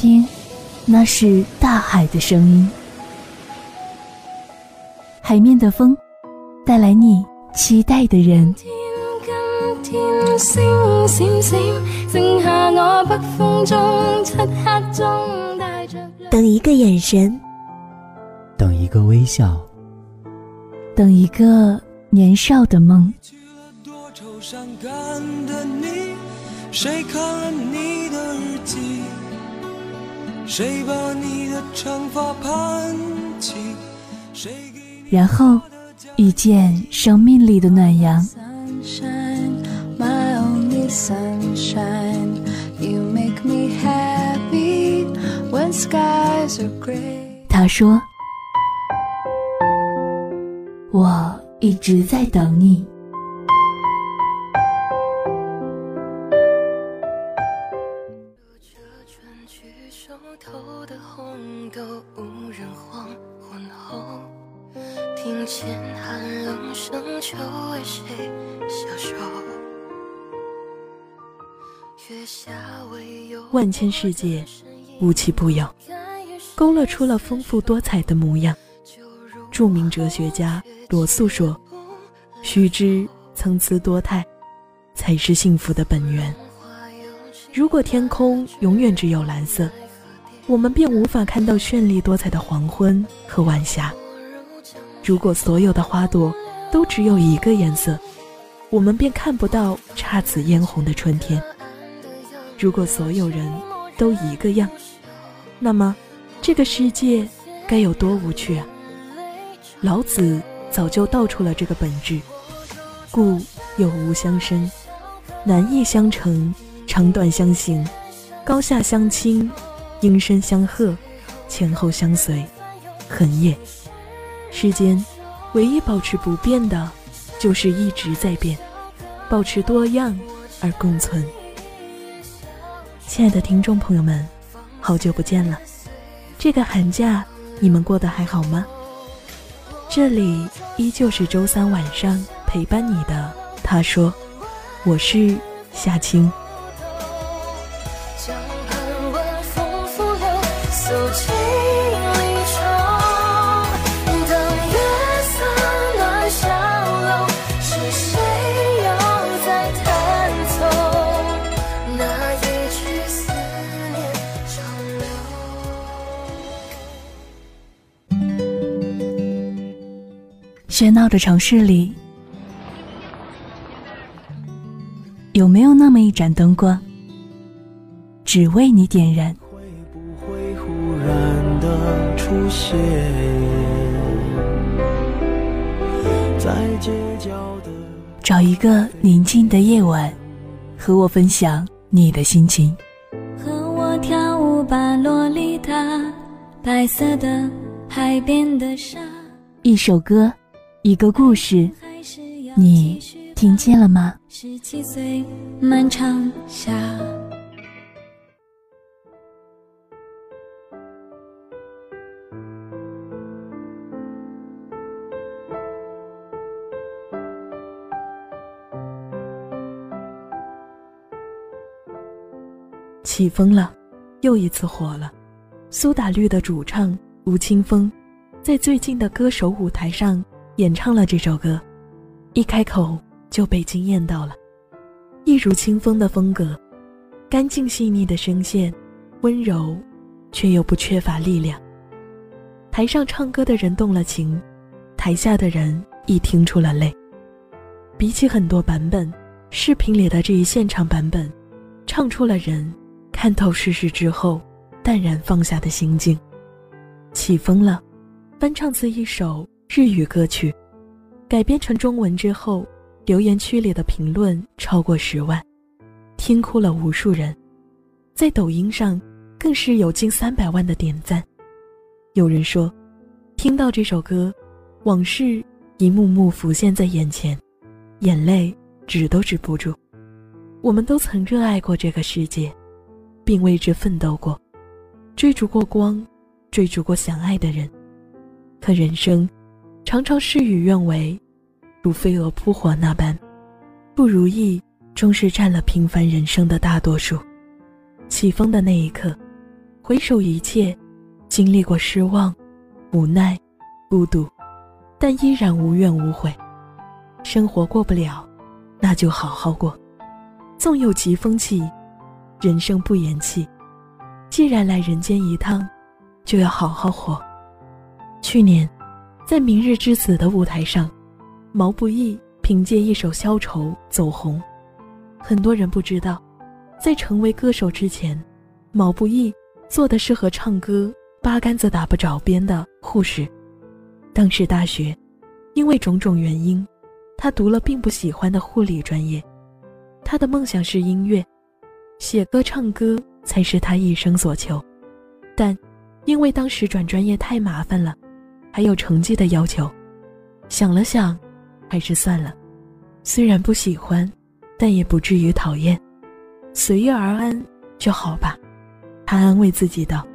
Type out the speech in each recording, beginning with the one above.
听，那是大海的声音。海面的风，带来你期待的人。等一个眼神，等一个微笑，等一个年少的梦。谁看了你的日记？谁把你的长发盘起？然后遇见生命里的暖阳。他说：“我一直在等你。”万千世界，无奇不有，勾勒出了丰富多彩的模样。著名哲学家罗素说：“须知参差多态，才是幸福的本源。”如果天空永远只有蓝色，我们便无法看到绚丽多彩的黄昏和晚霞。如果所有的花朵都只有一个颜色，我们便看不到姹紫嫣红的春天。如果所有人都一个样，那么这个世界该有多无趣啊！老子早就道出了这个本质：故有无相生，难易相成，长短相形，高下相倾，音声相和，前后相随，恒也。世间唯一保持不变的，就是一直在变，保持多样而共存。亲爱的听众朋友们，好久不见了！这个寒假你们过得还好吗？这里依旧是周三晚上陪伴你的。他说：“我是夏青。”喧闹的城市里，有没有那么一盏灯光，只为你点燃？会不会忽然的出现在街角的找一个宁静的夜晚，和我分享你的心情。和我跳舞吧，洛丽塔，白色的海边的沙。一首歌。一个故事，你听见了吗？十七岁，漫长夏。起风了，又一次火了。苏打绿的主唱吴青峰，在最近的歌手舞台上。演唱了这首歌，一开口就被惊艳到了，一如清风的风格，干净细腻的声线，温柔，却又不缺乏力量。台上唱歌的人动了情，台下的人亦听出了泪。比起很多版本，视频里的这一现场版本，唱出了人看透世事之后淡然放下的心境。起风了，翻唱自一首。日语歌曲改编成中文之后，留言区里的评论超过十万，听哭了无数人，在抖音上更是有近三百万的点赞。有人说，听到这首歌，往事一幕幕浮现在眼前，眼泪止都止不住。我们都曾热爱过这个世界，并为之奋斗过，追逐过光，追逐过想爱的人，可人生。常常事与愿违，如飞蛾扑火那般，不如意终是占了平凡人生的大多数。起风的那一刻，回首一切，经历过失望、无奈、孤独，但依然无怨无悔。生活过不了，那就好好过。纵有疾风起，人生不言弃。既然来人间一趟，就要好好活。去年，在《明日之子》的舞台上，毛不易凭借一首《消愁》走红。很多人不知道，在成为歌手之前，毛不易做的是和唱歌八竿子打不着边的护士。当时大学，因为种种原因，他读了并不喜欢的护理专业。他的梦想是音乐，写歌唱歌才是他一生所求。但因为当时转专业太麻烦了。还有成绩的要求，想了想，还是算了。虽然不喜欢，但也不至于讨厌，随遇而安就好吧。他安慰自己道：“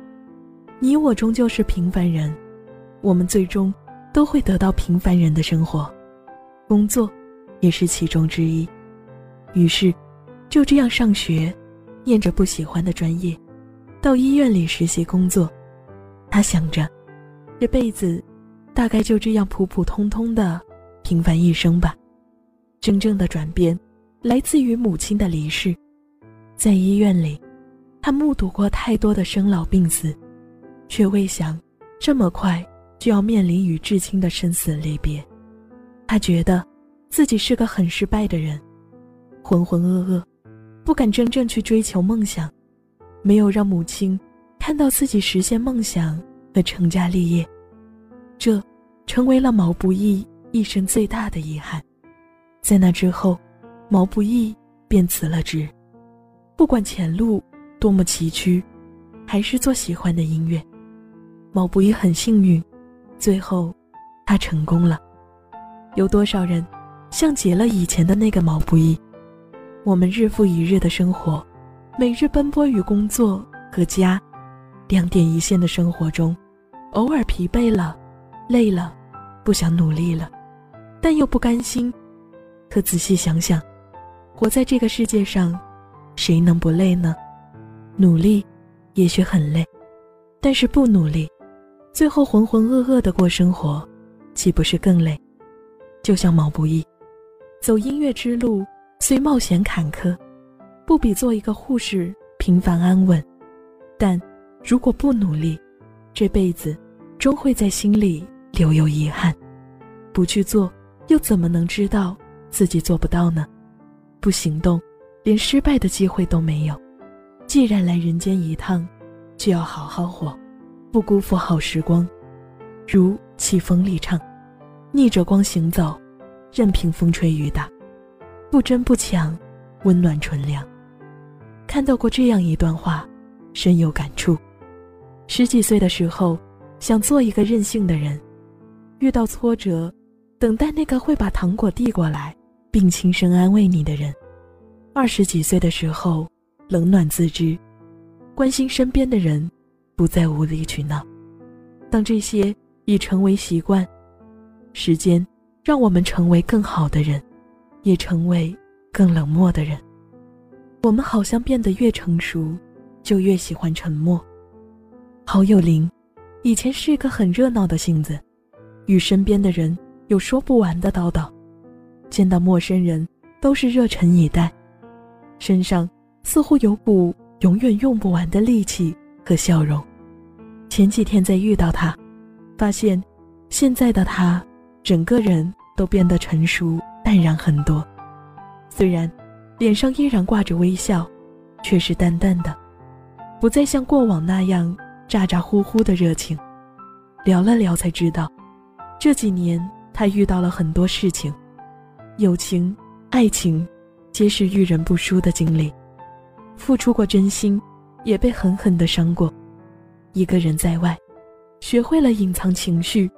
你我终究是平凡人，我们最终都会得到平凡人的生活，工作也是其中之一。”于是，就这样上学，念着不喜欢的专业，到医院里实习工作。他想着。这辈子，大概就这样普普通通的平凡一生吧。真正的转变，来自于母亲的离世。在医院里，他目睹过太多的生老病死，却未想这么快就要面临与至亲的生死离别。他觉得自己是个很失败的人，浑浑噩噩，不敢真正去追求梦想，没有让母亲看到自己实现梦想。和成家立业，这成为了毛不易一生最大的遗憾。在那之后，毛不易便辞了职。不管前路多么崎岖，还是做喜欢的音乐，毛不易很幸运，最后他成功了。有多少人像极了以前的那个毛不易？我们日复一日的生活，每日奔波于工作和家，两点一线的生活中。偶尔疲惫了，累了，不想努力了，但又不甘心。可仔细想想，活在这个世界上，谁能不累呢？努力，也许很累，但是不努力，最后浑浑噩噩的过生活，岂不是更累？就像毛不易，走音乐之路虽冒险坎坷，不比做一个护士平凡安稳。但如果不努力，这辈子。终会在心里留有遗憾，不去做，又怎么能知道自己做不到呢？不行动，连失败的机会都没有。既然来人间一趟，就要好好活，不辜负好时光。如起风立唱：“逆着光行走，任凭风吹雨打，不争不抢，温暖纯良。”看到过这样一段话，深有感触。十几岁的时候。想做一个任性的人，遇到挫折，等待那个会把糖果递过来并轻声安慰你的人。二十几岁的时候，冷暖自知，关心身边的人，不再无理取闹。当这些已成为习惯，时间让我们成为更好的人，也成为更冷漠的人。我们好像变得越成熟，就越喜欢沉默。好友林。以前是一个很热闹的性子，与身边的人有说不完的叨叨，见到陌生人都是热忱以待，身上似乎有股永远用不完的力气和笑容。前几天再遇到他，发现现在的他整个人都变得成熟淡然很多，虽然脸上依然挂着微笑，却是淡淡的，不再像过往那样。咋咋呼呼的热情，聊了聊才知道，这几年他遇到了很多事情，友情、爱情，皆是遇人不淑的经历。付出过真心，也被狠狠的伤过。一个人在外，学会了隐藏情绪。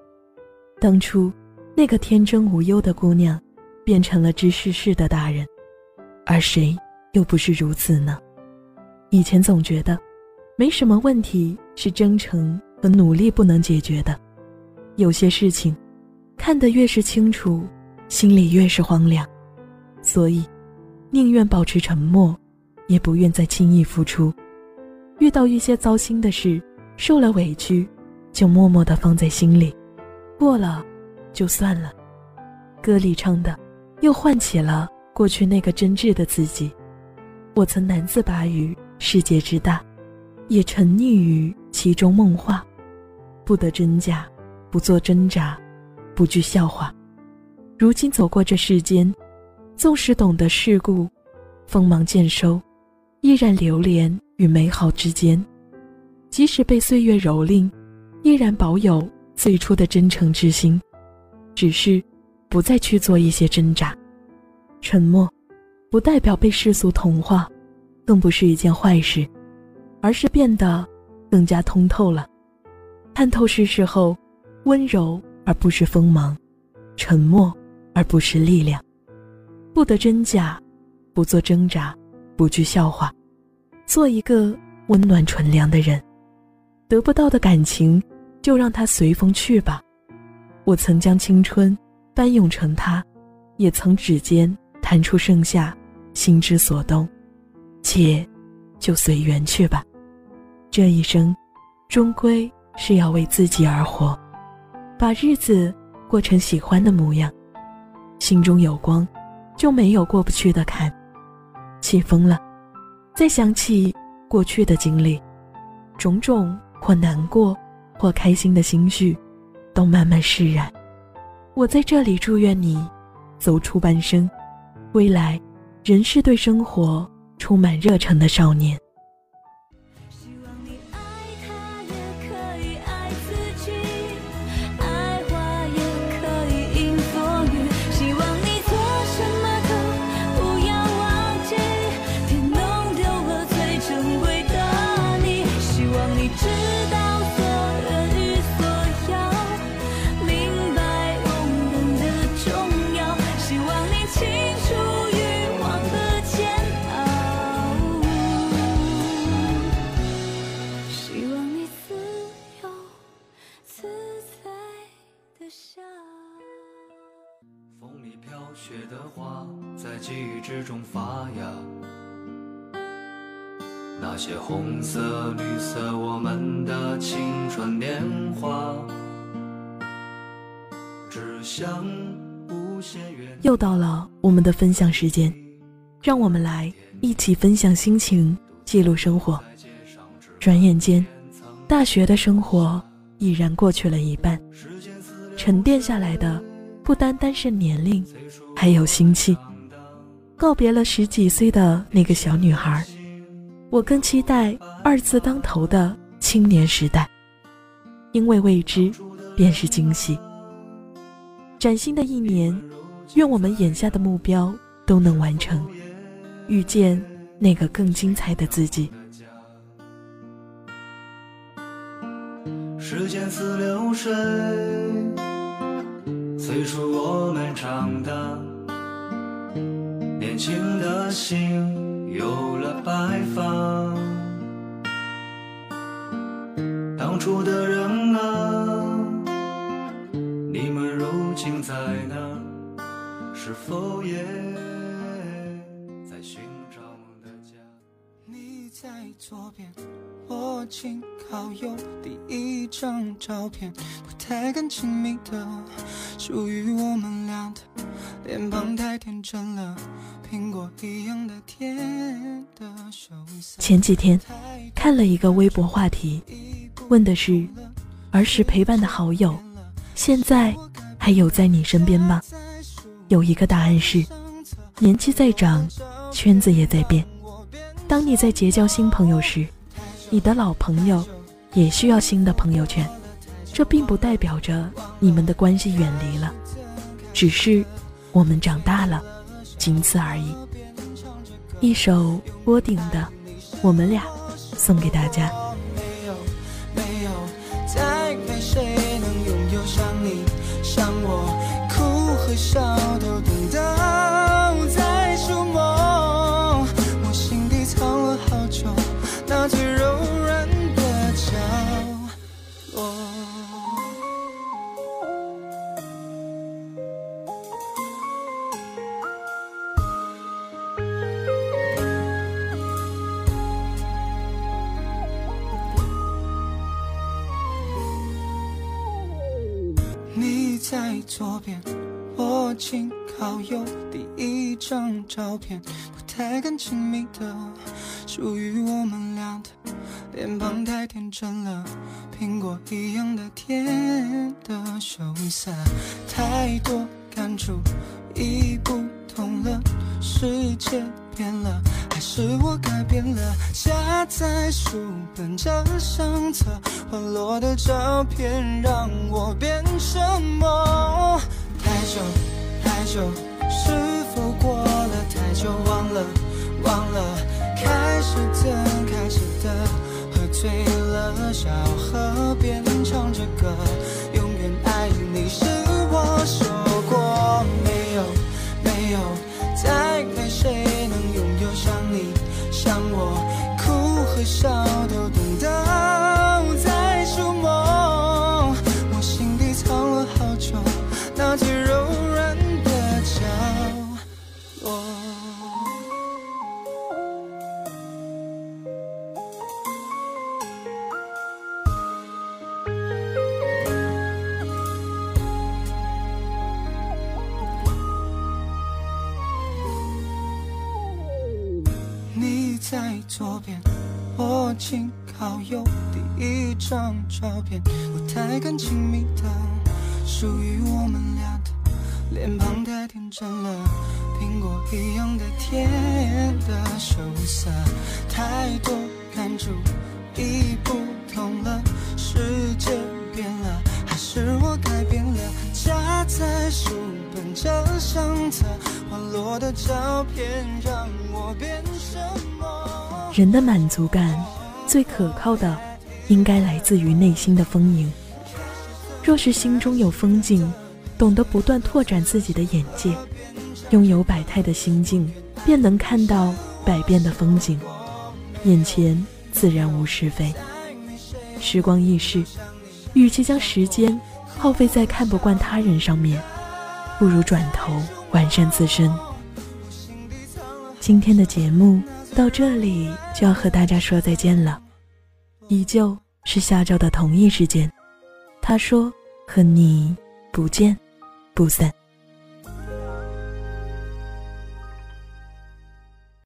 当初，那个天真无忧的姑娘，变成了知世事的大人，而谁又不是如此呢？以前总觉得。没什么问题是真诚和努力不能解决的，有些事情，看得越是清楚，心里越是荒凉，所以，宁愿保持沉默，也不愿再轻易付出。遇到一些糟心的事，受了委屈，就默默地放在心里，过了就算了。歌里唱的，又唤起了过去那个真挚的自己。我曾难自拔于世界之大，也沉溺于其中梦话，不得真假，不做挣扎，不惧笑话。如今走过这世间，纵使懂得世故，锋芒渐收，依然流连与美好之间。即使被岁月蹂躏，依然保有最初的真诚之心，只是不再去做一些挣扎，沉默。不代表被世俗同化，更不是一件坏事，而是变得更加通透了。看透世事后，温柔而不失锋芒，沉默而不失力量，不得真假，不做挣扎，不惧笑话，做一个温暖纯良的人。得不到的感情，就让它随风去吧。我曾将青春翻涌成他，也曾指尖。弹出盛夏，心之所动，且就随缘去吧。这一生，终归是要为自己而活，把日子过成喜欢的模样。心中有光，就没有过不去的坎。起风了，再想起过去的经历，种种或难过或开心的心绪，都慢慢释然。我在这里祝愿你，走出半生。归来，仍是对生活充满热忱的少年。些红色、绿色，我们的青春年华。又到了我们的分享时间，让我们来一起分享心情，记录生活。转眼间，大学的生活已然过去了一半，沉淀下来的不单单是年龄。还有心气，告别了十几岁的那个小女孩，我更期待二字当头的青年时代，因为未知便是惊喜。崭新的一年，愿我们眼下的目标都能完成，遇见那个更精彩的自己。时间似流水，催促我们长大。年轻的心有了白当初的人啊，你们如今在哪？是否也在寻找梦的家？你在左边，我紧靠右，第一张照片不太敢亲密的，属于我们俩的。脸庞太天真了，苹果一样的甜的前几天看了一个微博话题，问的是儿时陪伴的好友，现在还有在你身边吗？有一个答案是，年纪在长，圈子也在变。当你在结交新朋友时，你的老朋友也需要新的朋友圈。这并不代表着你们的关系远离了，只是。我们长大了，仅此而已。一首郭顶的《我们俩》送给大家。像我，哭和笑都在左边，我紧靠右。第一张照片，不太敢亲密的，属于我们俩的。脸庞太天真了，苹果一样的甜的羞涩，太多感触已不同了，世界变了，还是我改变了？夹在书本这相册，滑落的照片让我变什么？太久太久，是否过了太久？忘了忘了，开始的开始的。喝醉了，小河边唱着歌，永远爱你是我说过没有没有，哭和笑都懂得。属于我们俩的。脸庞太天真了，苹果一样的甜的羞涩，太多感触已不同了，世界变了，还是我改变了？夹在书本这相册，滑落的照片让我变什么？人的满足感，最可靠的，应该来自于内心的丰盈。若是心中有风景，懂得不断拓展自己的眼界，拥有百态的心境，便能看到百变的风景，眼前自然无是非。时光易逝，与其将时间耗费在看不惯他人上面，不如转头完善自身。今天的节目。到这里就要和大家说再见了，依旧是下周的同一时间。他说：“和你不见不散。”